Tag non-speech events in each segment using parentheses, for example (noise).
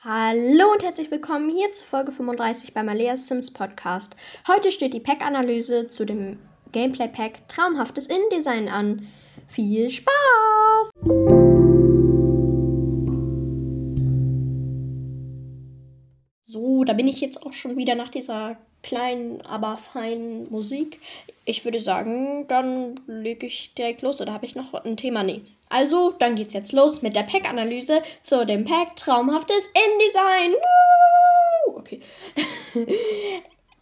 Hallo und herzlich willkommen hier zu Folge 35 beim Alea Sims Podcast. Heute steht die Pack-Analyse zu dem Gameplay-Pack Traumhaftes InDesign an. Viel Spaß! So, da bin ich jetzt auch schon wieder nach dieser kleinen, aber feinen Musik. Ich würde sagen, dann lege ich direkt los. Oder habe ich noch ein Thema? Nee. Also, dann geht's jetzt los mit der Pack-Analyse zu dem Pack Traumhaftes InDesign. Woo! Okay. (laughs)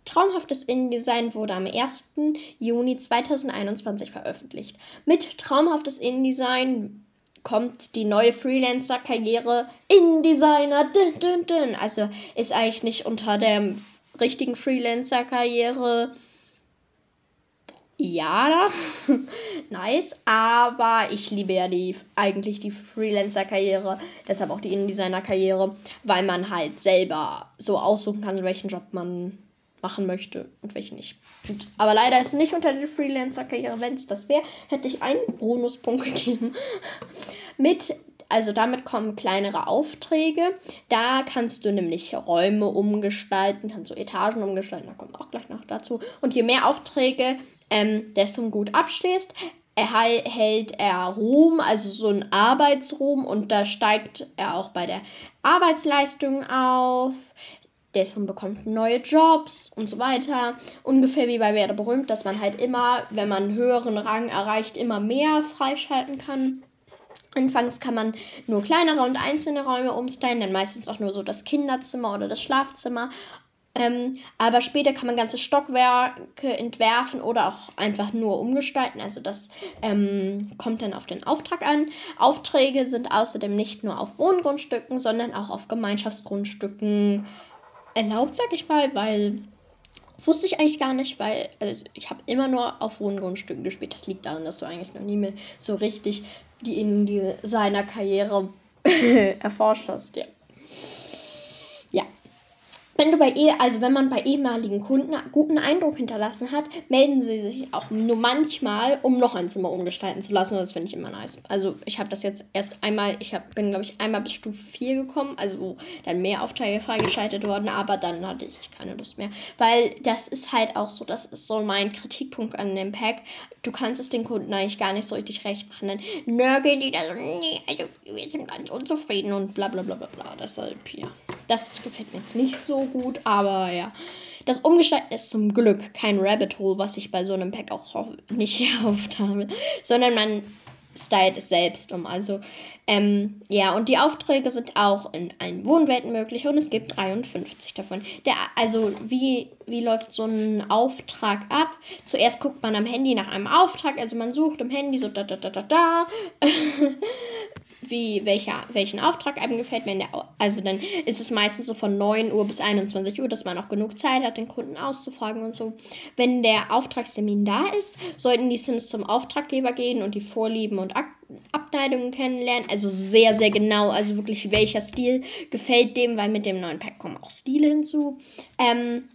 Traumhaftes InDesign wurde am 1. Juni 2021 veröffentlicht. Mit Traumhaftes InDesign kommt die neue Freelancer-Karriere InDesigner. Dün, dün, dün. Also ist eigentlich nicht unter der richtigen Freelancer-Karriere. Ja, (laughs) nice, aber ich liebe ja die eigentlich die Freelancer-Karriere, deshalb auch die InDesigner-Karriere, weil man halt selber so aussuchen kann, welchen Job man machen möchte und welchen nicht. Und, aber leider ist nicht unter der Freelancer-Karriere. Wenn es das wäre, hätte ich einen Bonuspunkt (laughs) gegeben. Mit also damit kommen kleinere Aufträge. Da kannst du nämlich Räume umgestalten, kannst du Etagen umgestalten, da kommt auch gleich noch dazu. Und je mehr Aufträge, ähm, desto gut abschließt, erhält er Ruhm, also so ein Arbeitsruhm und da steigt er auch bei der Arbeitsleistung auf. Dessen bekommt neue Jobs und so weiter. Ungefähr wie bei Werde berühmt, dass man halt immer, wenn man einen höheren Rang erreicht, immer mehr freischalten kann. Anfangs kann man nur kleinere und einzelne Räume umstylen, dann meistens auch nur so das Kinderzimmer oder das Schlafzimmer. Ähm, aber später kann man ganze Stockwerke entwerfen oder auch einfach nur umgestalten. Also das ähm, kommt dann auf den Auftrag an. Aufträge sind außerdem nicht nur auf Wohngrundstücken, sondern auch auf Gemeinschaftsgrundstücken erlaubt, sag ich mal, weil Wusste ich eigentlich gar nicht, weil also ich habe immer nur auf Wohngrundstücken gespielt. Das liegt daran, dass du eigentlich noch nie mehr so richtig die in die, seiner Karriere (laughs) erforscht hast. Ja. Wenn du bei eh, also wenn man bei ehemaligen Kunden guten Eindruck hinterlassen hat, melden sie sich auch nur manchmal, um noch ein Zimmer umgestalten zu lassen. Das finde ich immer nice. Also ich habe das jetzt erst einmal, ich hab, bin glaube ich einmal bis Stufe 4 gekommen, also wo dann mehr Aufträge freigeschaltet wurden, aber dann hatte ich keine Lust mehr. Weil das ist halt auch so, das ist so mein Kritikpunkt an dem Pack. Du kannst es den Kunden eigentlich gar nicht so richtig recht machen. Dann nörgeln die da so, nee, also wir sind ganz unzufrieden und bla bla bla bla bla. Deshalb, ja. Das gefällt mir jetzt nicht so gut, aber ja. Das Umgestalten ist zum Glück kein Rabbit Hole, was ich bei so einem Pack auch (laughs) nicht erhofft habe, sondern man stylt es selbst um. Also, ähm, ja, und die Aufträge sind auch in allen Wohnwelten möglich und es gibt 53 davon. Der, also, wie, wie läuft so ein Auftrag ab? Zuerst guckt man am Handy nach einem Auftrag, also man sucht im Handy so da da da da da. (laughs) wie welcher, welchen Auftrag einem gefällt. Wenn der, also dann ist es meistens so von 9 Uhr bis 21 Uhr, dass man auch genug Zeit hat, den Kunden auszufragen und so. Wenn der Auftragstermin da ist, sollten die Sims zum Auftraggeber gehen und die Vorlieben und Ak Abneigungen kennenlernen. Also sehr, sehr genau. Also wirklich, welcher Stil gefällt dem, weil mit dem neuen Pack kommen auch Stile hinzu. Ähm,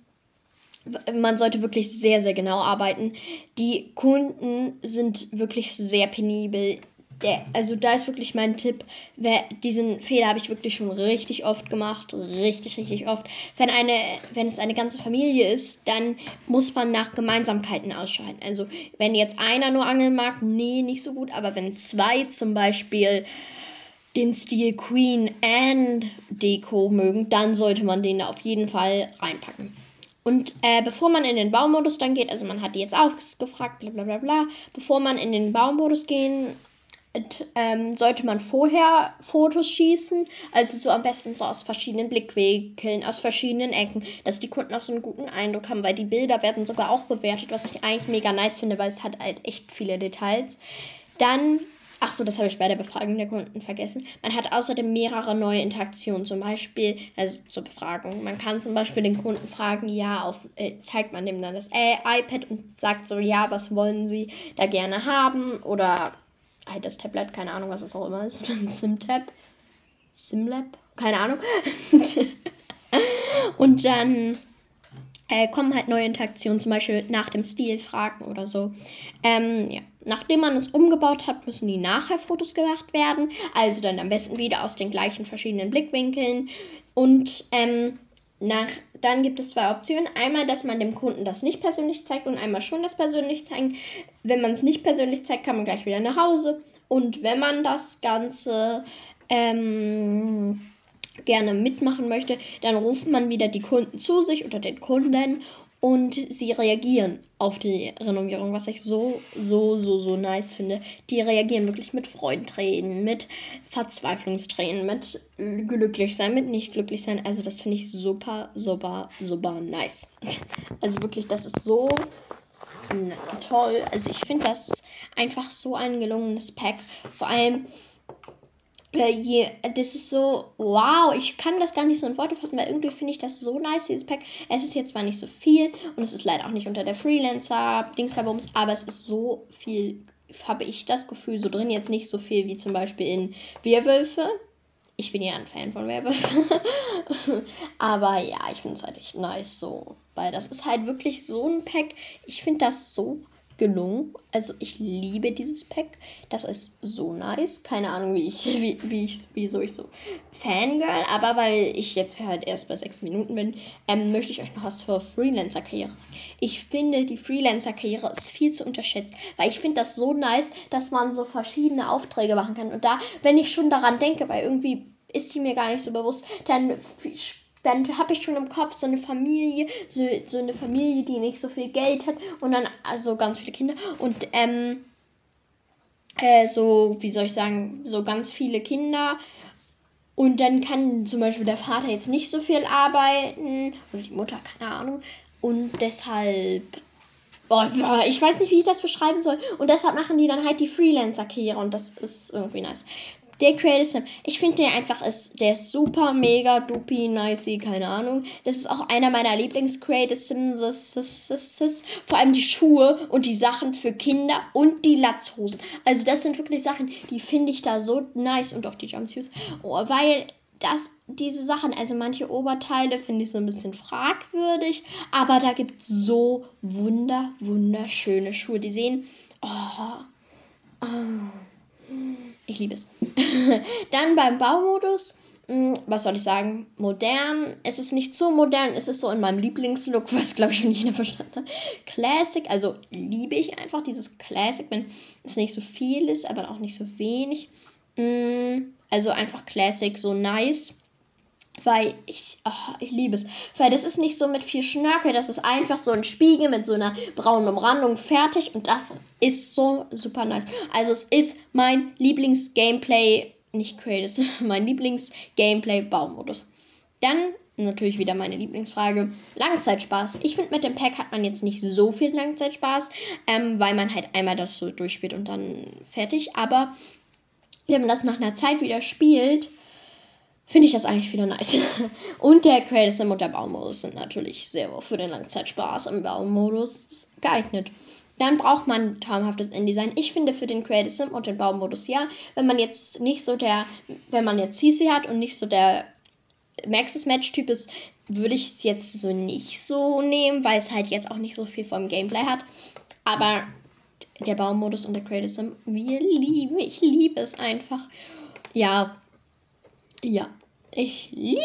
man sollte wirklich sehr, sehr genau arbeiten. Die Kunden sind wirklich sehr penibel der, also da ist wirklich mein Tipp, wer, diesen Fehler habe ich wirklich schon richtig oft gemacht, richtig, richtig oft. Wenn eine, wenn es eine ganze Familie ist, dann muss man nach Gemeinsamkeiten ausscheiden. Also wenn jetzt einer nur angeln mag, nee, nicht so gut, aber wenn zwei zum Beispiel den Stil Queen Anne Deko mögen, dann sollte man den da auf jeden Fall reinpacken. Und äh, bevor man in den Baumodus dann geht, also man hat die jetzt aufgefragt, bla bla bla bla, bevor man in den Baumodus gehen ähm, sollte man vorher Fotos schießen, also so am besten so aus verschiedenen Blickwinkeln, aus verschiedenen Ecken, dass die Kunden auch so einen guten Eindruck haben, weil die Bilder werden sogar auch bewertet, was ich eigentlich mega nice finde, weil es hat halt echt viele Details. Dann, ach so, das habe ich bei der Befragung der Kunden vergessen. Man hat außerdem mehrere neue Interaktionen, zum Beispiel, also zur Befragung. Man kann zum Beispiel den Kunden fragen, ja, auf, äh, zeigt man dem dann das äh, iPad und sagt so, ja, was wollen sie da gerne haben oder halt das Tablet, keine Ahnung, was es auch immer ist. (laughs) SimTab. SimLab? Keine Ahnung. (laughs) und dann äh, kommen halt neue Interaktionen, zum Beispiel nach dem Stil fragen oder so. Ähm, ja. Nachdem man es umgebaut hat, müssen die Nachher-Fotos gemacht werden. Also dann am besten wieder aus den gleichen verschiedenen Blickwinkeln. Und ähm, nach, dann gibt es zwei Optionen. Einmal, dass man dem Kunden das nicht persönlich zeigt und einmal schon das persönlich zeigen. Wenn man es nicht persönlich zeigt, kann man gleich wieder nach Hause. Und wenn man das Ganze ähm, gerne mitmachen möchte, dann ruft man wieder die Kunden zu sich oder den Kunden und sie reagieren auf die Renovierung, was ich so, so, so, so nice finde. Die reagieren wirklich mit Freudentränen, mit Verzweiflungstränen, mit glücklich sein, mit nicht glücklich sein. Also das finde ich super, super, super nice. (laughs) Also wirklich, das ist so toll. Also ich finde das einfach so ein gelungenes Pack. Vor allem das ist so, wow, ich kann das gar nicht so in Worte fassen, weil irgendwie finde ich das so nice, dieses Pack. Es ist jetzt zwar nicht so viel und es ist leider auch nicht unter der Freelancer-Dingsabums, aber es ist so viel, habe ich das Gefühl, so drin. Jetzt nicht so viel wie zum Beispiel in Werwölfe. Ich bin ja ein Fan von Werwölfen. (laughs) aber ja, ich finde es halt echt nice so. Weil das ist halt wirklich so ein Pack. Ich finde das so gelungen. Also ich liebe dieses Pack. Das ist so nice. Keine Ahnung, wie ich, (laughs) wie, wie ich, wieso ich so Fangirl, aber weil ich jetzt halt erst bei sechs Minuten bin, ähm, möchte ich euch noch was zur Freelancer-Karriere sagen. Ich finde, die Freelancer-Karriere ist viel zu unterschätzt, weil ich finde das so nice, dass man so verschiedene Aufträge machen kann. Und da, wenn ich schon daran denke, weil irgendwie ist die mir gar nicht so bewusst, dann dann habe ich schon im Kopf so eine Familie, so, so eine Familie, die nicht so viel Geld hat und dann also ganz viele Kinder und ähm, äh, so, wie soll ich sagen, so ganz viele Kinder. Und dann kann zum Beispiel der Vater jetzt nicht so viel arbeiten oder die Mutter, keine Ahnung. Und deshalb ich weiß nicht, wie ich das beschreiben soll. Und deshalb machen die dann halt die Freelancer-Karriere und das ist irgendwie nice. Der Creative Sim, ich finde der einfach ist, der ist super, mega, dupi, nicey, keine Ahnung. Das ist auch einer meiner Lieblings-Creative Sims. Vor allem die Schuhe und die Sachen für Kinder und die Latzhosen. Also das sind wirklich Sachen, die finde ich da so nice und auch die Jumpsuits. Oh, weil das, diese Sachen, also manche Oberteile finde ich so ein bisschen fragwürdig, aber da gibt es so wunder, wunderschöne Schuhe. Die sehen, oh, oh ich liebe es. (laughs) Dann beim Baumodus. Hm, was soll ich sagen? Modern. Es ist nicht so modern, es ist so in meinem Lieblingslook, (laughs) was glaube ich schon jeder verstanden hat. Classic, also liebe ich einfach dieses Classic, wenn es nicht so viel ist, aber auch nicht so wenig. Hm, also einfach Classic, so nice. Weil ich, oh, ich liebe es. Weil das ist nicht so mit viel Schnörkel, das ist einfach so ein Spiegel mit so einer braunen Umrandung fertig und das ist so super nice. Also es ist mein Lieblings-Gameplay, nicht Creative, (laughs) mein Lieblings-Gameplay-Baumodus. Dann natürlich wieder meine Lieblingsfrage. Langzeitspaß. Ich finde, mit dem Pack hat man jetzt nicht so viel Langzeitspaß, ähm, weil man halt einmal das so durchspielt und dann fertig. Aber wenn man das nach einer Zeit wieder spielt, finde ich das eigentlich wieder nice. (laughs) und der Creative Sim und der Baumodus sind natürlich sehr für den Langzeitspaß im Baumodus geeignet. Dann braucht man traumhaftes InDesign. Ich finde für den Creative Sim und den Baumodus ja, wenn man jetzt nicht so der, wenn man jetzt CC hat und nicht so der Maxis Match Typ ist, würde ich es jetzt so nicht so nehmen, weil es halt jetzt auch nicht so viel vom Gameplay hat. Aber der Baumodus und der Creative Sim, wir lieben, ich liebe es einfach. Ja, ja. Ich liebe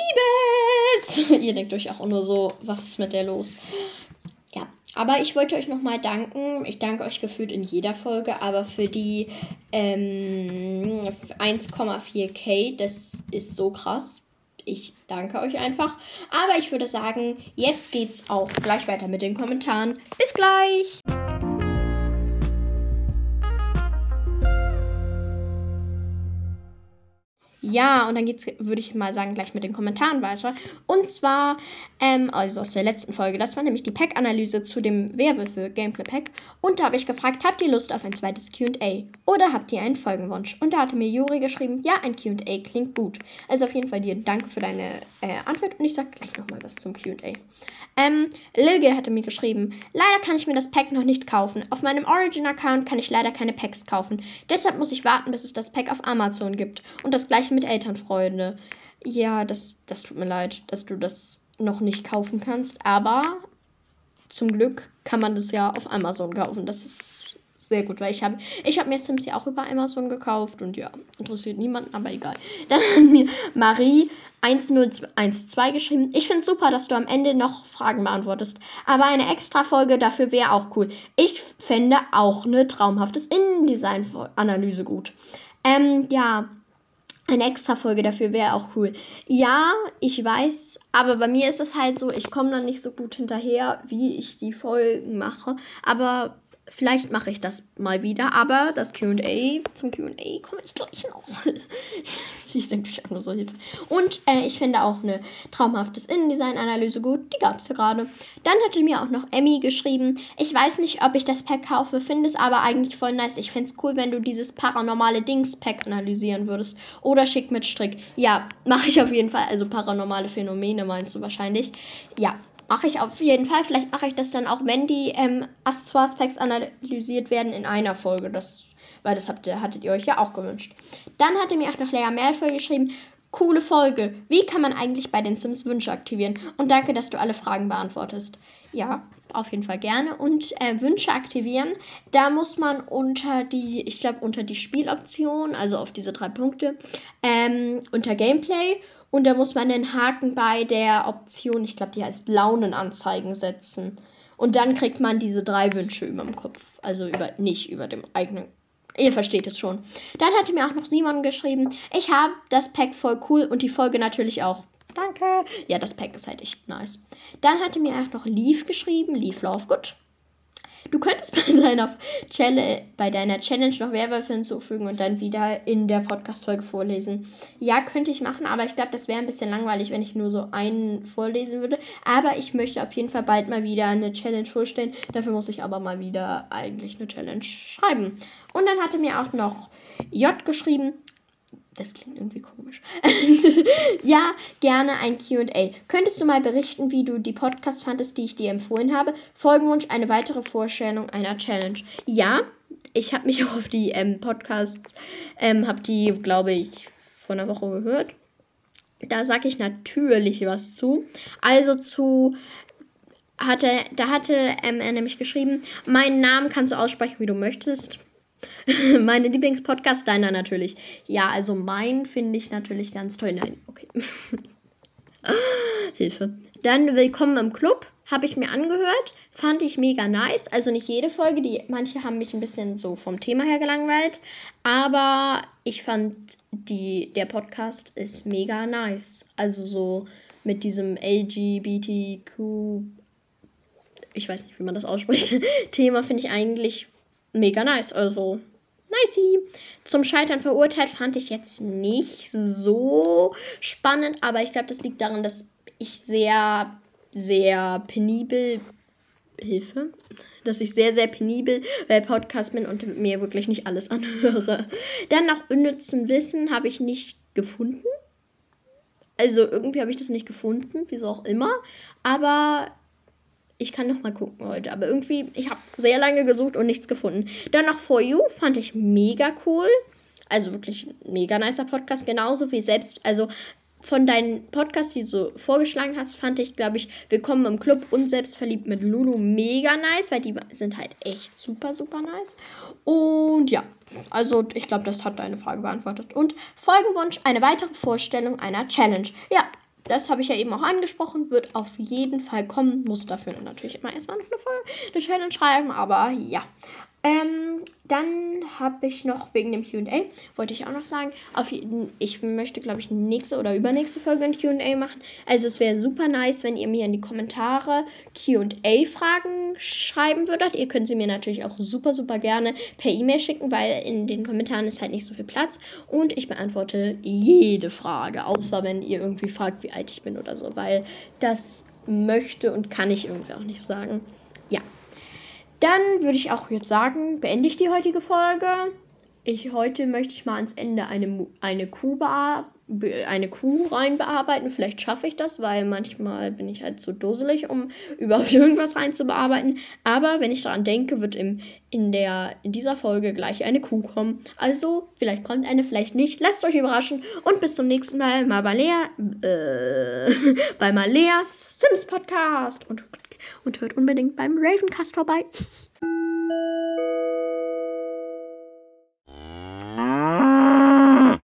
es. (laughs) Ihr denkt euch auch nur so, was ist mit der los? Ja, aber ich wollte euch nochmal danken. Ich danke euch gefühlt in jeder Folge, aber für die ähm, 1,4k, das ist so krass. Ich danke euch einfach. Aber ich würde sagen, jetzt geht's auch gleich weiter mit den Kommentaren. Bis gleich! Ja, und dann geht's, würde ich mal sagen, gleich mit den Kommentaren weiter. Und zwar, ähm, also aus der letzten Folge, das war nämlich die Pack-Analyse zu dem Werwölfe Gameplay Pack. Und da habe ich gefragt, habt ihr Lust auf ein zweites QA? Oder habt ihr einen Folgenwunsch? Und da hatte mir Juri geschrieben, ja, ein QA klingt gut. Also auf jeden Fall dir danke für deine äh, Antwort und ich sag gleich nochmal was zum QA. Ähm, Lilge hatte mir geschrieben, leider kann ich mir das Pack noch nicht kaufen. Auf meinem Origin-Account kann ich leider keine Packs kaufen. Deshalb muss ich warten, bis es das Pack auf Amazon gibt. Und das gleiche mit Elternfreunde. Ja, das, das tut mir leid, dass du das noch nicht kaufen kannst. Aber zum Glück kann man das ja auf Amazon kaufen. Das ist sehr gut, weil ich habe ich hab mir Sims ja auch über Amazon gekauft und ja, interessiert niemanden, aber egal. Dann hat mir Marie 1012 geschrieben. Ich finde super, dass du am Ende noch Fragen beantwortest. Aber eine extra Folge dafür wäre auch cool. Ich fände auch eine traumhaftes Innendesign-Analyse gut. Ähm, ja, eine extra Folge dafür wäre auch cool. Ja, ich weiß, aber bei mir ist es halt so, ich komme dann nicht so gut hinterher, wie ich die Folgen mache. Aber Vielleicht mache ich das mal wieder, aber das QA, zum QA komme ich gleich noch. (laughs) ich denke, ich habe nur so Hilfe. Und äh, ich finde auch eine traumhaftes Innendesign-Analyse gut. Die gab es ja gerade. Dann hatte mir auch noch Emmy geschrieben. Ich weiß nicht, ob ich das Pack kaufe, finde es aber eigentlich voll nice. Ich fände es cool, wenn du dieses paranormale Dings-Pack analysieren würdest. Oder schick mit Strick. Ja, mache ich auf jeden Fall. Also paranormale Phänomene meinst du wahrscheinlich. Ja, Mache ich auf jeden Fall. Vielleicht mache ich das dann auch, wenn die ähm, Accessoires-Packs analysiert werden in einer Folge. Das, weil das habt ihr, hattet ihr euch ja auch gewünscht. Dann hatte mir auch noch Lea Malfoy geschrieben. Coole Folge. Wie kann man eigentlich bei den Sims Wünsche aktivieren? Und danke, dass du alle Fragen beantwortest. Ja, auf jeden Fall gerne. Und äh, Wünsche aktivieren, da muss man unter die, ich glaube, unter die Spieloption, also auf diese drei Punkte, ähm, unter Gameplay und da muss man den Haken bei der Option, ich glaube, die heißt Launenanzeigen setzen. Und dann kriegt man diese drei Wünsche über dem Kopf. Also über, nicht über dem eigenen. Ihr versteht es schon. Dann hatte mir auch noch Simon geschrieben, ich habe das Pack voll cool und die Folge natürlich auch. Danke. Ja, das Pack ist halt echt nice. Dann hatte mir auch noch Leaf geschrieben, Leaf Lovegood. Du könntest (laughs) bei deiner, Challenge, bei deiner Challenge noch Werwölfe hinzufügen und dann wieder in der Podcast-Folge vorlesen. Ja, könnte ich machen, aber ich glaube, das wäre ein bisschen langweilig, wenn ich nur so einen vorlesen würde. Aber ich möchte auf jeden Fall bald mal wieder eine Challenge vorstellen. Dafür muss ich aber mal wieder eigentlich eine Challenge schreiben. Und dann hatte mir auch noch J geschrieben, das klingt irgendwie komisch. (laughs) ja, gerne ein QA. Könntest du mal berichten, wie du die Podcast fandest, die ich dir empfohlen habe? Folgenwunsch, eine weitere Vorstellung einer Challenge. Ja, ich habe mich auch (laughs) auf die ähm, Podcasts, ähm, habe die, glaube ich, vor einer Woche gehört. Da sage ich natürlich was zu. Also zu hatte, da hatte ähm, er nämlich geschrieben, meinen Namen kannst du aussprechen, wie du möchtest. (laughs) Meine Lieblingspodcast, deiner natürlich. Ja, also mein finde ich natürlich ganz toll. Nein, okay. (laughs) Hilfe. Dann Willkommen im Club. Habe ich mir angehört. Fand ich mega nice. Also nicht jede Folge. Die, manche haben mich ein bisschen so vom Thema her gelangweilt. Aber ich fand, die, der Podcast ist mega nice. Also so mit diesem LGBTQ. Ich weiß nicht, wie man das ausspricht. (laughs) Thema finde ich eigentlich mega nice. Also, nicey. Zum Scheitern verurteilt fand ich jetzt nicht so spannend, aber ich glaube, das liegt daran, dass ich sehr, sehr penibel. Hilfe. Dass ich sehr, sehr penibel bei Podcast bin und mir wirklich nicht alles (laughs) anhöre. Dann nach unnützen Wissen habe ich nicht gefunden. Also irgendwie habe ich das nicht gefunden, wieso auch immer. Aber ich kann noch mal gucken heute. Aber irgendwie, ich habe sehr lange gesucht und nichts gefunden. Dann noch For You fand ich mega cool. Also wirklich mega nicer Podcast. Genauso wie selbst, also von deinen Podcasts, die du vorgeschlagen hast, fand ich, glaube ich, Willkommen im Club und Selbstverliebt mit Lulu mega nice, weil die sind halt echt super, super nice. Und ja, also ich glaube, das hat deine Frage beantwortet. Und Folgenwunsch, eine weitere Vorstellung einer Challenge. Ja, das habe ich ja eben auch angesprochen, wird auf jeden Fall kommen. Muss dafür natürlich immer erstmal eine, Folge, eine Challenge schreiben, aber ja. Ähm, dann habe ich noch wegen dem QA, wollte ich auch noch sagen, auf, ich möchte, glaube ich, nächste oder übernächste Folge ein QA machen. Also es wäre super nice, wenn ihr mir in die Kommentare QA-Fragen schreiben würdet. Ihr könnt sie mir natürlich auch super, super gerne per E-Mail schicken, weil in den Kommentaren ist halt nicht so viel Platz. Und ich beantworte jede Frage, außer wenn ihr irgendwie fragt, wie alt ich bin oder so, weil das möchte und kann ich irgendwie auch nicht sagen. Ja. Dann würde ich auch jetzt sagen, beende ich die heutige Folge. Ich, heute möchte ich mal ans Ende eine, eine, Kuh eine Kuh rein bearbeiten. Vielleicht schaffe ich das, weil manchmal bin ich halt zu dusselig, um (laughs) überhaupt irgendwas rein zu bearbeiten. Aber wenn ich daran denke, wird im, in, der, in dieser Folge gleich eine Kuh kommen. Also, vielleicht kommt eine, vielleicht nicht. Lasst euch überraschen und bis zum nächsten Mal mal bei Lea, äh, (laughs) bei Maleas Sims Podcast. Und und hört unbedingt beim Ravencast vorbei.